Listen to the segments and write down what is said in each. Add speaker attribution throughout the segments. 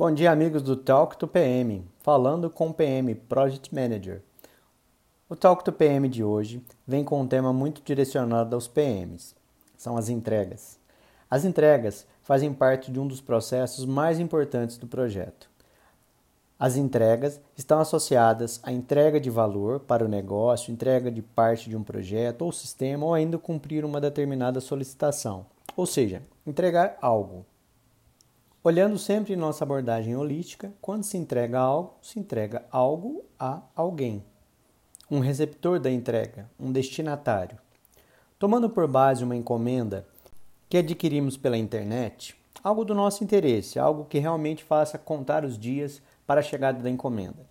Speaker 1: Bom dia, amigos do Talk to PM, falando com o PM Project Manager. O Talk to PM de hoje vem com um tema muito direcionado aos PMs. São as entregas. As entregas fazem parte de um dos processos mais importantes do projeto. As entregas estão associadas à entrega de valor para o negócio, entrega de parte de um projeto ou sistema ou ainda cumprir uma determinada solicitação, ou seja, entregar algo. Olhando sempre nossa abordagem holística, quando se entrega algo, se entrega algo a alguém. Um receptor da entrega, um destinatário. Tomando por base uma encomenda que adquirimos pela internet, algo do nosso interesse, algo que realmente faça contar os dias para a chegada da encomenda.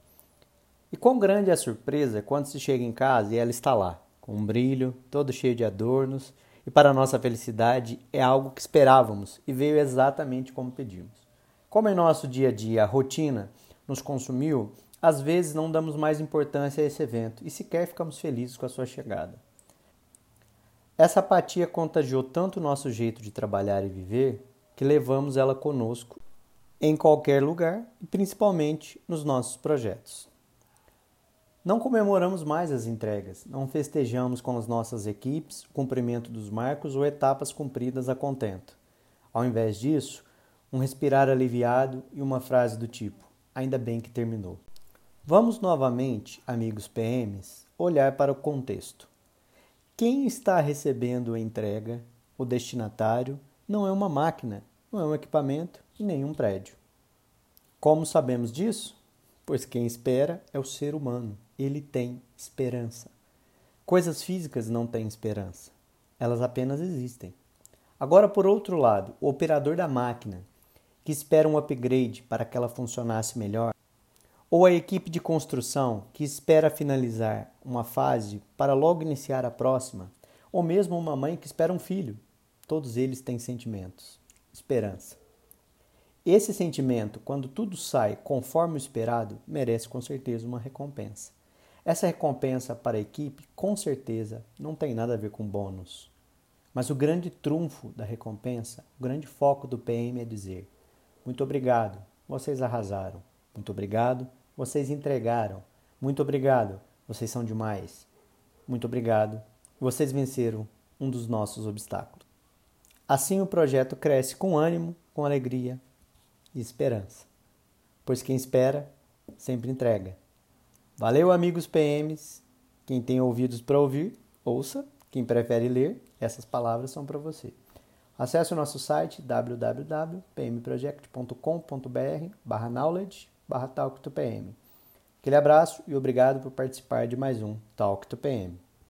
Speaker 1: E quão grande é a surpresa quando se chega em casa e ela está lá, com um brilho, todo cheio de adornos e para nossa felicidade é algo que esperávamos e veio exatamente como pedimos. Como em nosso dia a dia a rotina nos consumiu, às vezes não damos mais importância a esse evento e sequer ficamos felizes com a sua chegada. Essa apatia contagiou tanto o nosso jeito de trabalhar e viver que levamos ela conosco em qualquer lugar e principalmente nos nossos projetos. Não comemoramos mais as entregas, não festejamos com as nossas equipes o cumprimento dos marcos ou etapas cumpridas a contento. Ao invés disso, um respirar aliviado e uma frase do tipo: ainda bem que terminou. Vamos novamente, amigos PMs, olhar para o contexto. Quem está recebendo a entrega, o destinatário, não é uma máquina, não é um equipamento e nem um prédio. Como sabemos disso? Pois quem espera é o ser humano ele tem esperança. Coisas físicas não têm esperança, elas apenas existem. Agora, por outro lado, o operador da máquina, que espera um upgrade para que ela funcionasse melhor, ou a equipe de construção, que espera finalizar uma fase para logo iniciar a próxima, ou mesmo uma mãe que espera um filho, todos eles têm sentimentos, esperança. Esse sentimento, quando tudo sai conforme o esperado, merece com certeza uma recompensa. Essa recompensa para a equipe, com certeza, não tem nada a ver com bônus. Mas o grande trunfo da recompensa, o grande foco do PM é dizer: muito obrigado, vocês arrasaram. Muito obrigado, vocês entregaram. Muito obrigado, vocês são demais. Muito obrigado, vocês venceram um dos nossos obstáculos. Assim o projeto cresce com ânimo, com alegria e esperança. Pois quem espera sempre entrega. Valeu, amigos PMs. Quem tem ouvidos para ouvir, ouça. Quem prefere ler, essas palavras são para você. Acesse o nosso site www.pmproject.com.br barra knowledge barra talk to PM. Aquele abraço e obrigado por participar de mais um Talk to PM.